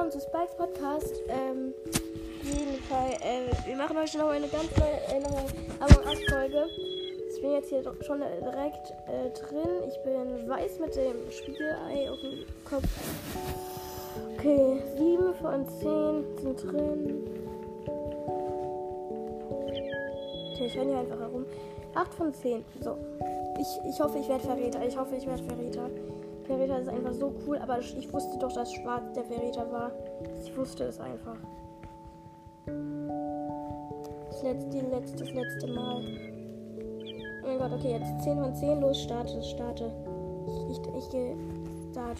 willkommen zu Spikes Podcast. Ähm, jeden äh, wir machen heute noch eine ganz neue äh, Among Us-Folge. Ich bin jetzt hier schon direkt äh, drin. Ich bin weiß mit dem Spiegelei auf dem Kopf. Okay, 7 von 10 sind drin. Okay, ich renne hier einfach herum. 8 von 10. So. Ich, ich hoffe, ich werde Verräter. Ich hoffe, ich werde Verräter. Verräter ist einfach so cool, aber ich wusste doch, dass Schwarz der Verräter war. Ich wusste es einfach. Das letzte, letzte, das letzte Mal. Oh mein Gott, okay, jetzt 10 von 10. Los, starte, starte. Ich, ich, ich gehe. Start.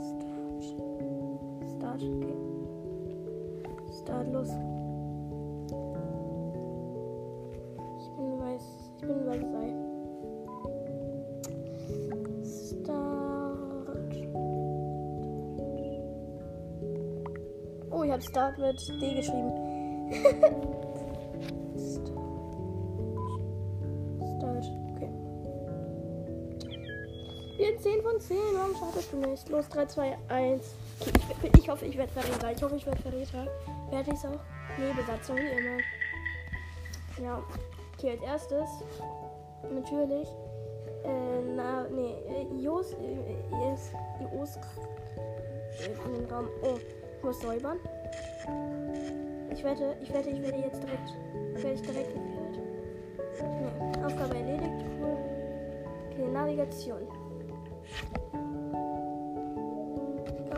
Start. Start, okay. Start, los. Ich habe Start mit D geschrieben. Start. Okay. Hier 10 von 10. Warum startest du nicht? Los, 3, 2, 1. Okay, ich, ich, hoffe, ich werde Verräter. Ich hoffe, ich werde Verräter. Werde ich es auch? Nee, Besatzung, wie immer. Ja. Okay, als erstes. Natürlich. Äh, na, nee. Jos. Jos. Jos. In den Raum. Oh. Muss säubern. Ich wette, ich wette, ich werde jetzt direkt. Werde ich direkt geführt. Nee, Aufgabe erledigt. Cool. Okay, Navigation.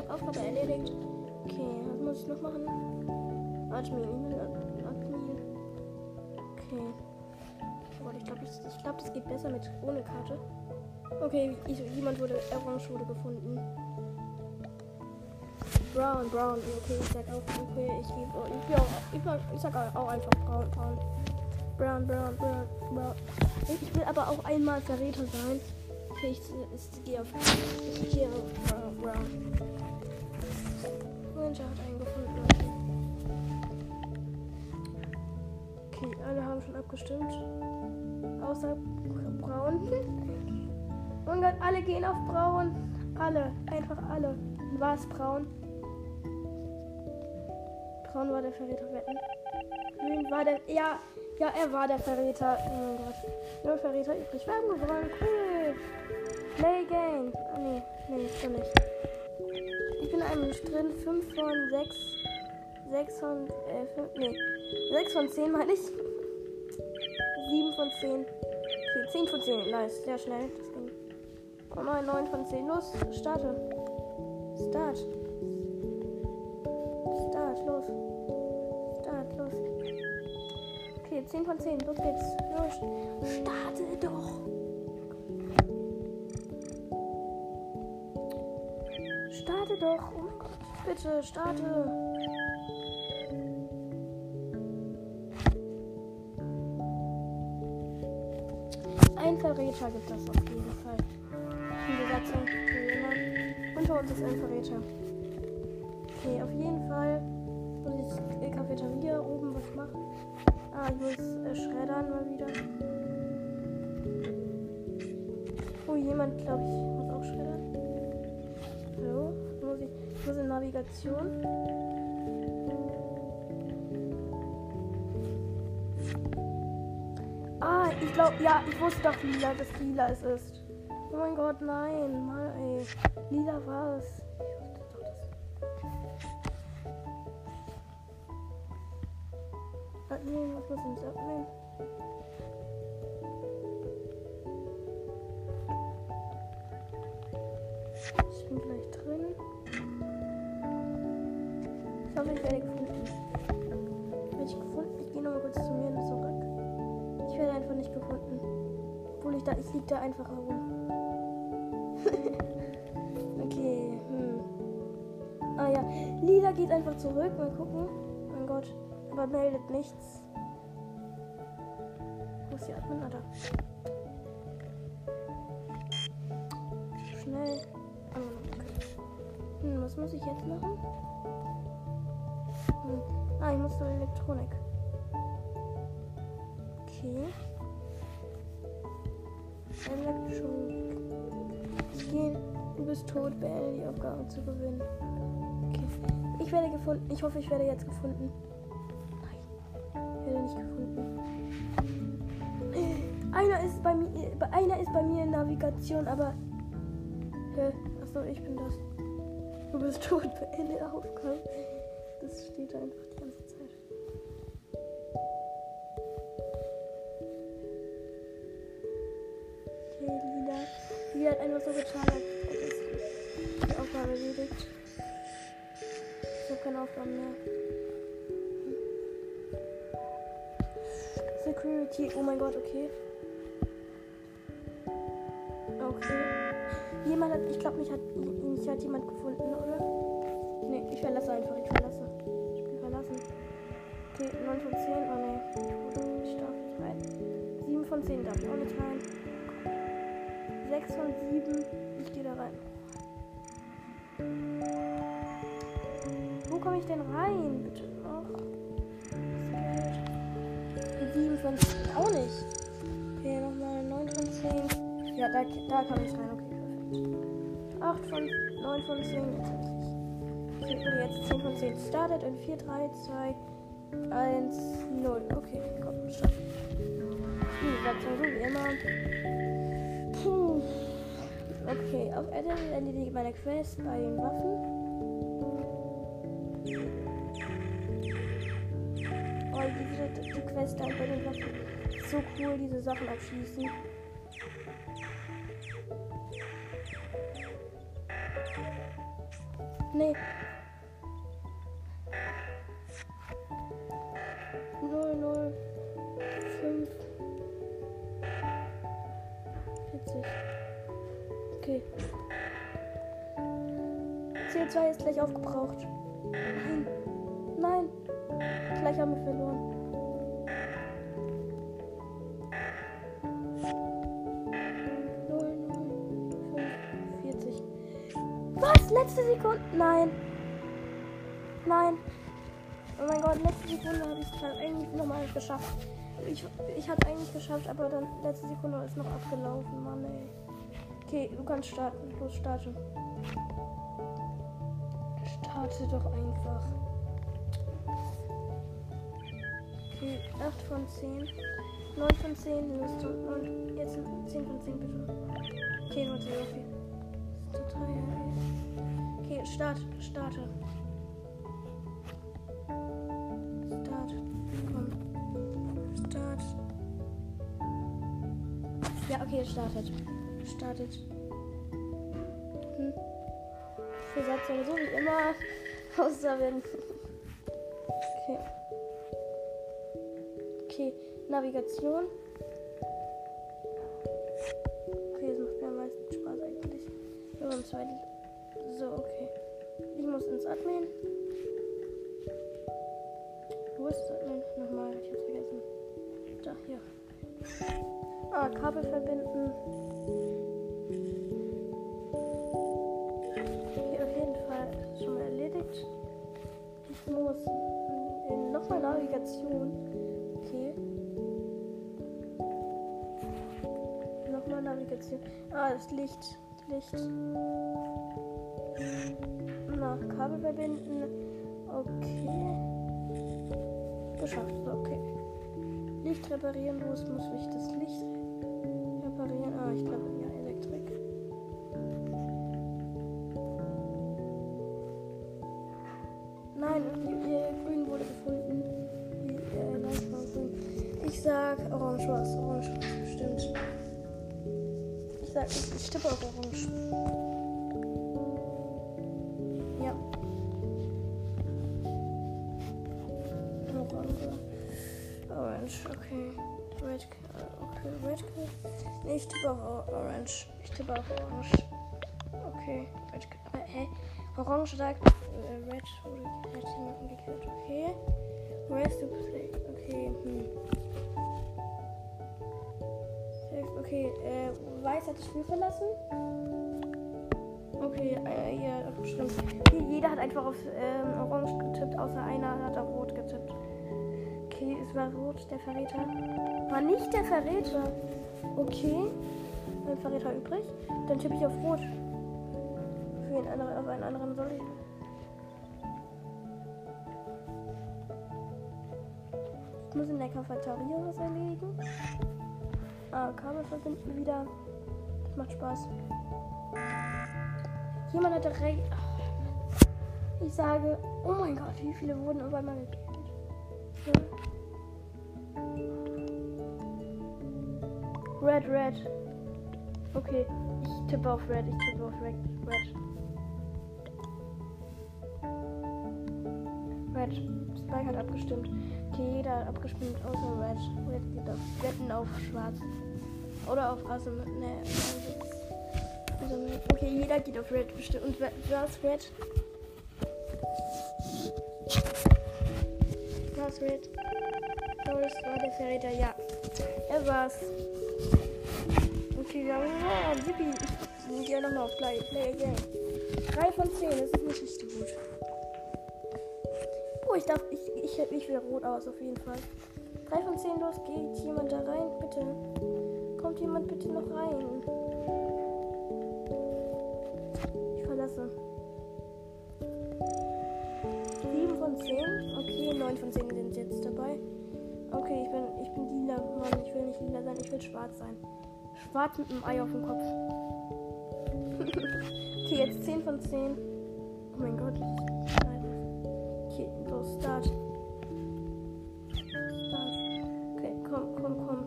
Aufgabe erledigt. Okay, was muss ich noch machen? Admin. Admin. Okay. Oh, ich glaube, ich, ich glaub, das geht besser mit ohne Karte. Okay, ich, jemand wurde, Orange wurde gefunden. Brown, Brown. Okay, ich sag auch, okay, ich ich, ich, ich sag auch einfach Braun, Braun. Brown, Brown, Brown, Brown. Ich will aber auch einmal Verräter sein. Okay, ich, ich, gehe auf, ich gehe auf Brown, Brown. Ranger hat einen gefunden, Leute. Okay, alle haben schon abgestimmt. Außer Braun. Mein Gott, alle gehen auf Braun. Alle, einfach alle. War es Braun? Braun war der Verräter wetten. Grün war der. Ja, ja, er war der Verräter. Oh mein Gott. Nur Verräter übrig. Wir haben gewonnen. Cool. Play Game. Oh, nee, nee, ist doch nicht. Ich bin einem drin. 5 von 6. 6 von. Äh, 5, nee. 6 von 10 meine ich. 7 von 10. Okay, 10 von 10. Nice. Sehr schnell. Das ging. Oh nein, 9 von 10. Los, starte. Start. Start, Okay, 10 von 10. Los geht's. Los. Starte doch. Starte doch. Oh mein Gott. Bitte, starte. Ein Verräter gibt es auf jeden Fall. Die Besatzung jemand. Unter uns ist ein Verräter. Okay, auf jeden Fall muss ich Cafeteria oben was machen. Ah, ich muss äh, schreddern mal wieder. Oh, jemand, glaube ich, muss auch schreddern. Hallo? Muss ich, ich muss in Navigation. Ah, ich glaube, ja, ich wusste doch lila, dass lila es ist. Oh mein Gott, nein, mal ey. Lila war es. Admin, was muss ich abnehmen? Ich bin gleich drin. Ich hoffe, ich werde gefunden. Werde ich gefunden? Ich gehe nochmal kurz zu mir zurück. Ich werde einfach nicht gefunden. Obwohl ich da, ich liege da einfach herum. okay, hm. Ah ja, Lila geht einfach zurück. Mal gucken. Mein Gott. Aber meldet nichts. Wo ist die Admin? Ah, da. Schnell. Ah, okay. Hm, was muss ich jetzt machen? Hm. Ah, ich muss zur Elektronik. Okay. Elektronik. Ich gehe. Du bist tot, beende die Aufgabe zu gewinnen. Okay. werde gefunden. Ich hoffe, ich werde jetzt gefunden. Werde nicht gefunden. Einer ist bei mir. Einer ist bei mir in Navigation, aber. Hä? Achso, ich bin das. Du bist tot, beende Aufgabe. Das steht einfach die ganze Zeit. Okay, Lila. Lila hat einfach so getan, als ist die Aufgabe erledigt. Ich habe keine Aufgaben mehr. Security, oh mein Gott, okay. Okay. Jemand hat, ich glaube, mich hat, mich hat jemand gefunden, oder? Nee, ich verlasse einfach, ich verlasse. Spiel verlassen. Okay, 9 von 10, oh nee. Ich darf nicht rein. 7 von 10 darf ich auch nicht rein. 6 von 7, ich gehe da rein. Wo komme ich denn rein? Bitte 7 von 10, auch nicht. Okay, nochmal 9 von 10. Ja, da, da kann ich rein, okay, perfekt. 8 von 9 von 10, jetzt habe ich. Ich würde jetzt 10 von 10 startet in 4, 3, 2, 1, 0. Okay, komm, stopp. Hm, bleibt so wie immer. Puh. Okay, auf Erde erledige meine Quest bei den Waffen. Die Quest da bei den Waffen. So cool, diese Sachen abschließen. Nee. Null, null, fünf. Vierzig. Okay. CO2 ist gleich aufgebraucht. Nein. Nein. Gleich haben wir verloren. Letzte Sekunde? Nein. Nein. Oh mein Gott, letzte Sekunde habe ich es dann eigentlich nochmal geschafft. Ich, ich es eigentlich geschafft, aber dann letzte Sekunde ist noch abgelaufen, Mann, ey. Okay, du kannst starten. Los, starte. Starte doch einfach. Okay, 8 von 10. 9 von 10 Lust und jetzt 10 von 10 bitte. Okay, nur 10, okay. Das ist total ey. Start, starte. Start. Komm. Start. Ja, okay, startet. Startet. Hm. Versatzung so wie immer. Außer wenn. Okay. Okay, Navigation. Okay, das macht mir am meisten Spaß eigentlich. Wir haben zwei. Ins Admin. Wo ist das Admin? Nochmal, ich hab's vergessen. Da, hier. Ah, Kabel verbinden. Okay, auf jeden Fall schon mal erledigt. Ich muss in nochmal Navigation. Okay. Nochmal Navigation. Ah, das Licht. Licht. Na, Kabel verbinden. Okay. Geschafft. Okay. Licht reparieren. Wo ist, muss ich das Licht reparieren? Ah, ich glaube, ja, Elektrik. Nein, Grün wurde gefunden. Äh. Ich sag Orange was. Orange bestimmt. Ich sag, ich, ich tippe auf Orange. Red. Nee, ich tippe auf Orange. Ich tippe auf Orange. Okay, Red. Aber, hä? Orange sagt, äh, Red wurde hat jemanden gekillt. Okay. Where's the play? Okay, hm. Okay, äh, Weiß hat das Spiel verlassen. Okay, äh, ja, stimmt. Jeder hat einfach auf ähm, Orange getippt, außer einer hat auf Rot getippt. Okay, es war Rot, der Verräter. War nicht der Verräter. Okay. Mein Verräter übrig. Dann tippe ich auf Rot. Für einen anderen, auf einen anderen soll ich. Muss in der Cafeteria was erlegen. Ah, Kabel verbinden wieder. Das macht Spaß. Jemand hat recht. Ich sage, oh mein Gott, wie viele wurden auf einmal gekillt? Ja. Red, red. Okay, ich tippe auf red, ich tippe auf red. Red. Red. Spike hat abgestimmt. Okay, jeder hat abgestimmt außer Red. Red geht auf Wetten auf Schwarz. Oder auf Rasse. Ne, also, okay, jeder geht auf Red bestimmt. Und ist Red? Was Red? Doris war der Verräter, ja. Er war's. Haben. Oh, Yippie. Ich gehe nochmal auf Play. Play again. 3 von 10, das ist nicht richtig gut. Oh, ich darf. Ich, ich, ich will rot aus, auf jeden Fall. 3 von 10, los geht jemand da rein, bitte. Kommt jemand bitte noch rein? Ich verlasse. 7 von 10? Okay, 9 von 10 sind jetzt dabei. Okay, ich bin, ich bin lila. Mann, ich will nicht lila sein, ich will schwarz sein. Schwarz mit einem Ei auf dem Kopf. okay, jetzt 10 von 10. Oh mein Gott. Okay, los, Start. Start. Okay, komm, komm, komm.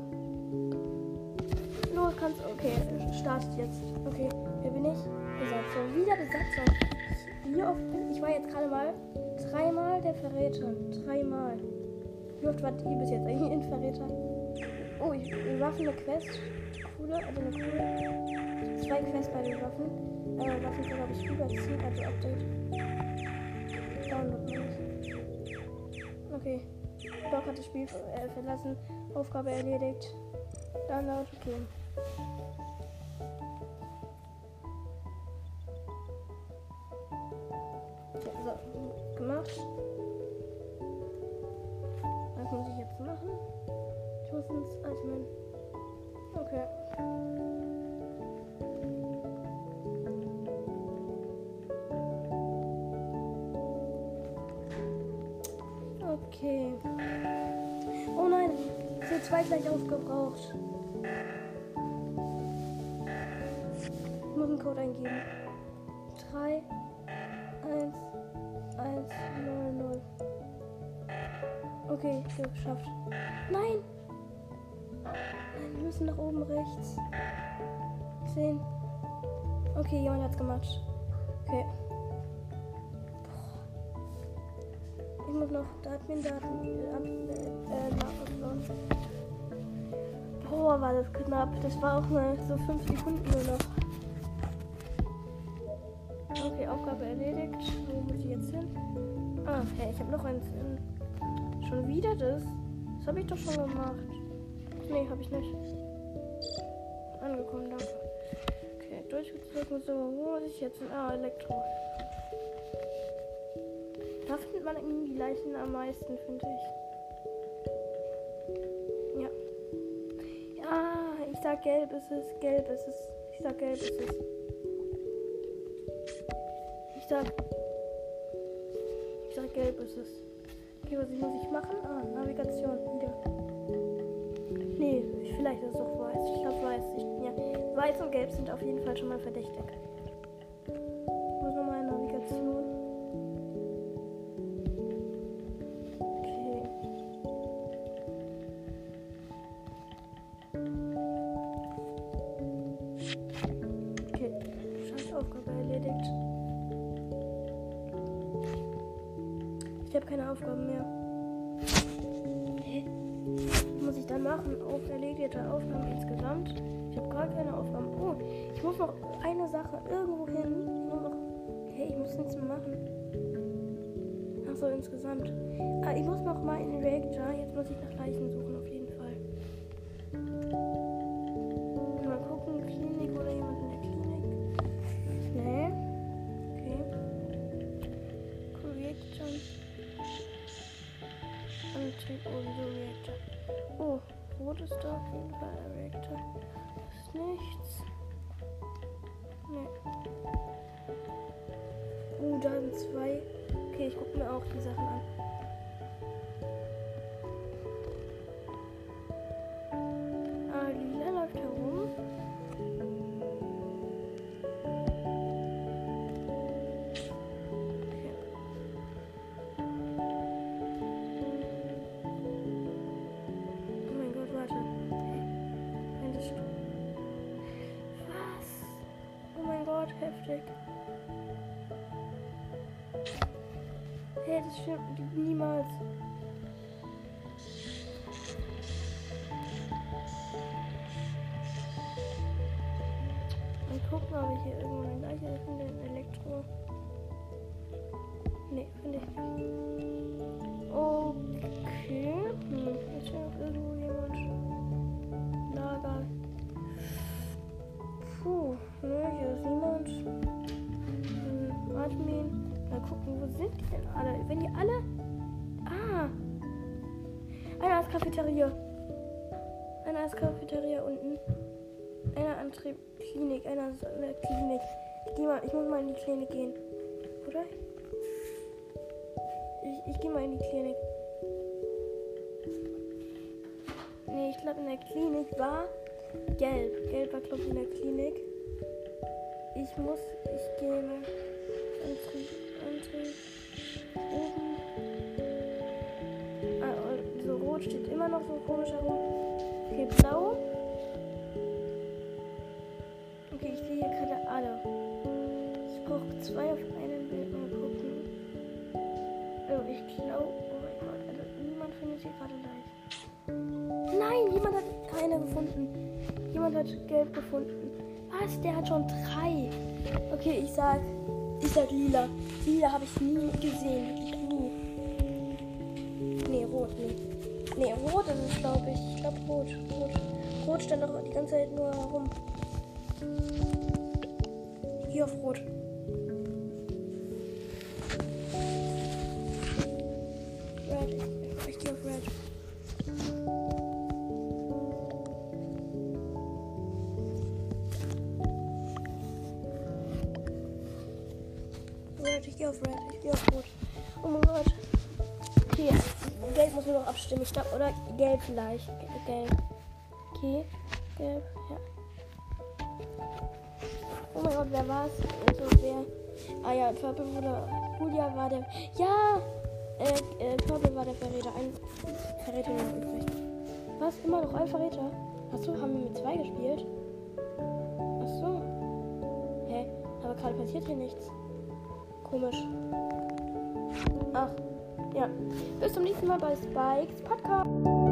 Los, kannst. Okay, startet jetzt. Okay, wer bin ich? Besatzung. Wieder Besatzung. Wie oft bin ich? war jetzt gerade mal dreimal der Verräter. Dreimal. Wie oft wart ihr bis jetzt eigentlich in Verräter? Oh, ich, Waffen eine Quest. Coole, also eine coole. Zwei Quests bei den Waffen. Äh, Waffen sind, glaube ich, überziehen, also Update. Download. Okay. Doc hat das Spiel äh, verlassen. Aufgabe erledigt. Download. Okay, Okay. Oh nein, sind zwei gleich aufgebraucht. Ich muss einen Code eingeben. 3, 1, 1, 0, 0. Okay, geschafft. Nein! Nein, wir müssen nach oben rechts. 10. Okay, jemand hat's gemacht. Okay. Muss noch Admin-Daten äh, nachladen. Boah, war das knapp. Das war auch mal so 5 Sekunden nur noch. Okay, Aufgabe erledigt. Wo muss ich jetzt hin? Ah, hey, ich habe noch eins. In... Schon wieder das? Das habe ich doch schon gemacht. Nee, habe ich nicht. Angekommen, danke. Okay, durchgezogen. So, wo muss ich jetzt hin? Ah, Elektro. Findet man irgendwie die Leichen am meisten, finde ich. Ja. Ja, ich sag gelb ist es, gelb ist es. Ich sag gelb ist es. Ich sag. Ich sag gelb ist es. Okay, was muss ich machen? Ah, Navigation, wieder. Nee, vielleicht ist es doch weiß. Ich glaube weiß. Ich, ja. Weiß und gelb sind auf jeden Fall schon mal verdächtig. Keine Aufgaben mehr. Hä? Muss ich dann machen? Auf erledigte Aufgaben insgesamt. Ich habe gar keine Aufgaben. Oh, ich muss noch eine Sache irgendwo hin. Hey, ich muss nichts mehr machen. Achso, insgesamt. Ah, ich muss noch mal in den Reactor. Jetzt muss ich nach Leichen suchen, auf jeden Fall. Und Reaktor. Oh, rot ist da auf jeden Fall ein Reaktor. Das ist nichts. Nee. Oh, da sind zwei. Okay, ich gucke mir auch die Sachen an. Gott, heftig. Hey, das stimmt niemals. Mal gucken, ob ich hier irgendwo eine Leiche finde. Ein Elektro. Cafeteria. Einer ist Cafeteria unten. Einer an Tri Klinik. Einer ist in der Klinik. Ich, ich muss mal in die Klinik gehen. Oder? Ich, ich gehe mal in die Klinik. Nee, ich glaube in der Klinik war gelb. Gelb war glaube ich in der Klinik. Ich muss, ich gehe mal. Antrieb, Antrieb. Oben. Rot steht immer noch so komisch herum. Okay, blau. Okay, ich sehe hier gerade alle. Ich gucke zwei auf einem Bild mal gucken. Oh, ich glaube. Oh mein Gott, also niemand findet hier gerade leicht. Nein, jemand hat keine gefunden. Jemand hat gelb gefunden. Was? Der hat schon drei. Okay, ich sag. Ich sag lila. Lila habe ich nie gesehen. Wirklich nie. Nee, rot, nee. Nee, rot ist es, glaube ich. Ich glaube rot. Rot. Rot stand doch die ganze Zeit nur herum. Hier auf rot. Nur noch abstimmen. Ich glaube, oder gelb vielleicht. Gelb. Okay, gelb, ja. Oh mein Gott, wer war's? Also wer? Ah ja, Purple wurde. Julia war der. Ja! Äh, äh, Purple war der Verräter. Ein Verräter noch übrig. Was? Immer noch ein Verräter? Achso, haben wir mit zwei gespielt? Achso. Hä? Aber gerade passiert hier nichts. Komisch. Ach. Ja. Bis zum nächsten Mal bei Spikes Podcast.